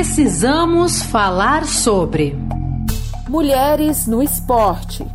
Precisamos falar sobre mulheres no esporte.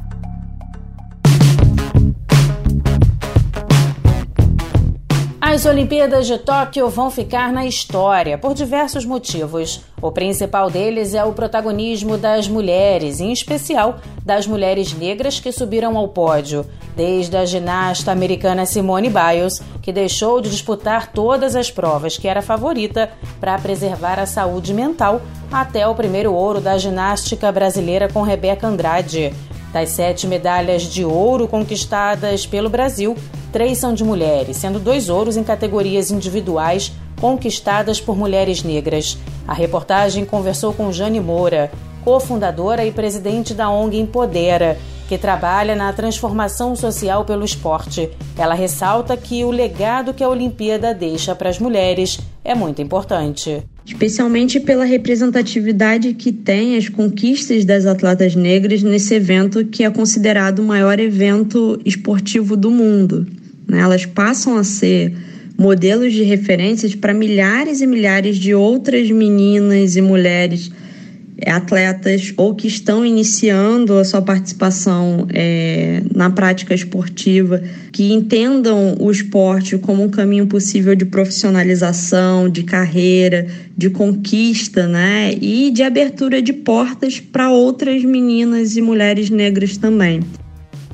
As Olimpíadas de Tóquio vão ficar na história por diversos motivos. O principal deles é o protagonismo das mulheres, em especial das mulheres negras que subiram ao pódio, desde a ginasta americana Simone Biles, que deixou de disputar todas as provas que era favorita para preservar a saúde mental, até o primeiro ouro da ginástica brasileira com Rebeca Andrade. Das sete medalhas de ouro conquistadas pelo Brasil, três são de mulheres, sendo dois ouros em categorias individuais conquistadas por mulheres negras. A reportagem conversou com Jane Moura, cofundadora e presidente da ONG Empodera, que trabalha na transformação social pelo esporte. Ela ressalta que o legado que a Olimpíada deixa para as mulheres é muito importante especialmente pela representatividade que tem as conquistas das atletas negras nesse evento que é considerado o maior evento esportivo do mundo. Né? Elas passam a ser modelos de referências para milhares e milhares de outras meninas e mulheres atletas ou que estão iniciando a sua participação é, na prática esportiva, que entendam o esporte como um caminho possível de profissionalização, de carreira, de conquista, né? E de abertura de portas para outras meninas e mulheres negras também.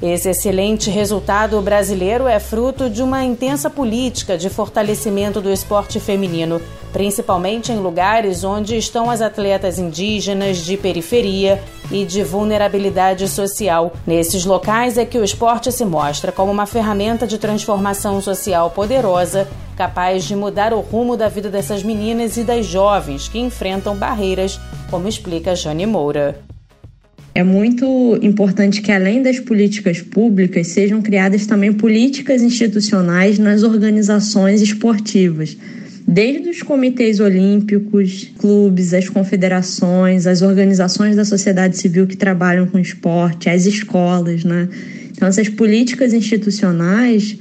Esse excelente resultado brasileiro é fruto de uma intensa política de fortalecimento do esporte feminino, principalmente em lugares onde estão as atletas indígenas de periferia e de vulnerabilidade social. Nesses locais é que o esporte se mostra como uma ferramenta de transformação social poderosa, capaz de mudar o rumo da vida dessas meninas e das jovens que enfrentam barreiras, como explica Jane Moura. É muito importante que, além das políticas públicas, sejam criadas também políticas institucionais nas organizações esportivas, desde os comitês olímpicos, clubes, as confederações, as organizações da sociedade civil que trabalham com esporte, as escolas, né? Então, essas políticas institucionais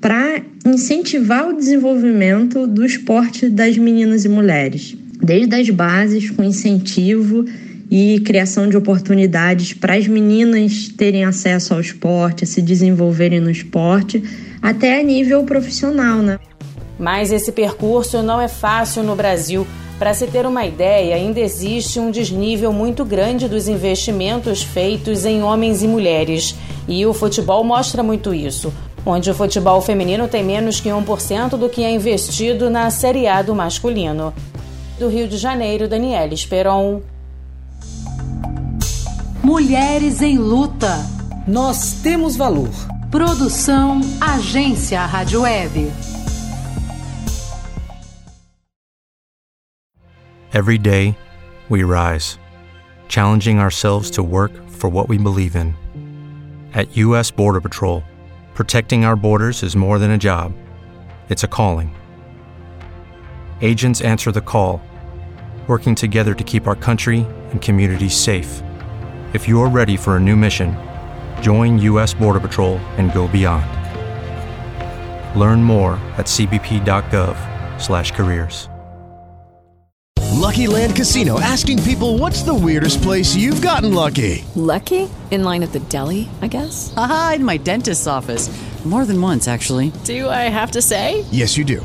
para incentivar o desenvolvimento do esporte das meninas e mulheres, desde as bases, com incentivo e criação de oportunidades para as meninas terem acesso ao esporte, se desenvolverem no esporte, até a nível profissional, né? Mas esse percurso não é fácil no Brasil. Para se ter uma ideia, ainda existe um desnível muito grande dos investimentos feitos em homens e mulheres. E o futebol mostra muito isso, onde o futebol feminino tem menos que 1% do que é investido na Série A do masculino. Do Rio de Janeiro, Daniela Esperon. Mulheres em Luta. Nós temos valor. Produção Agência Rádio Web. Every day, we rise, challenging ourselves to work for what we believe in. At U.S. Border Patrol, protecting our borders is more than a job, it's a calling. Agents answer the call, working together to keep our country and communities safe. If you're ready for a new mission, join U.S. Border Patrol and go beyond. Learn more at cbp.gov/careers. Lucky Land Casino asking people, "What's the weirdest place you've gotten lucky?" Lucky? In line at the deli, I guess. Aha, in my dentist's office. More than once, actually. Do I have to say? Yes, you do.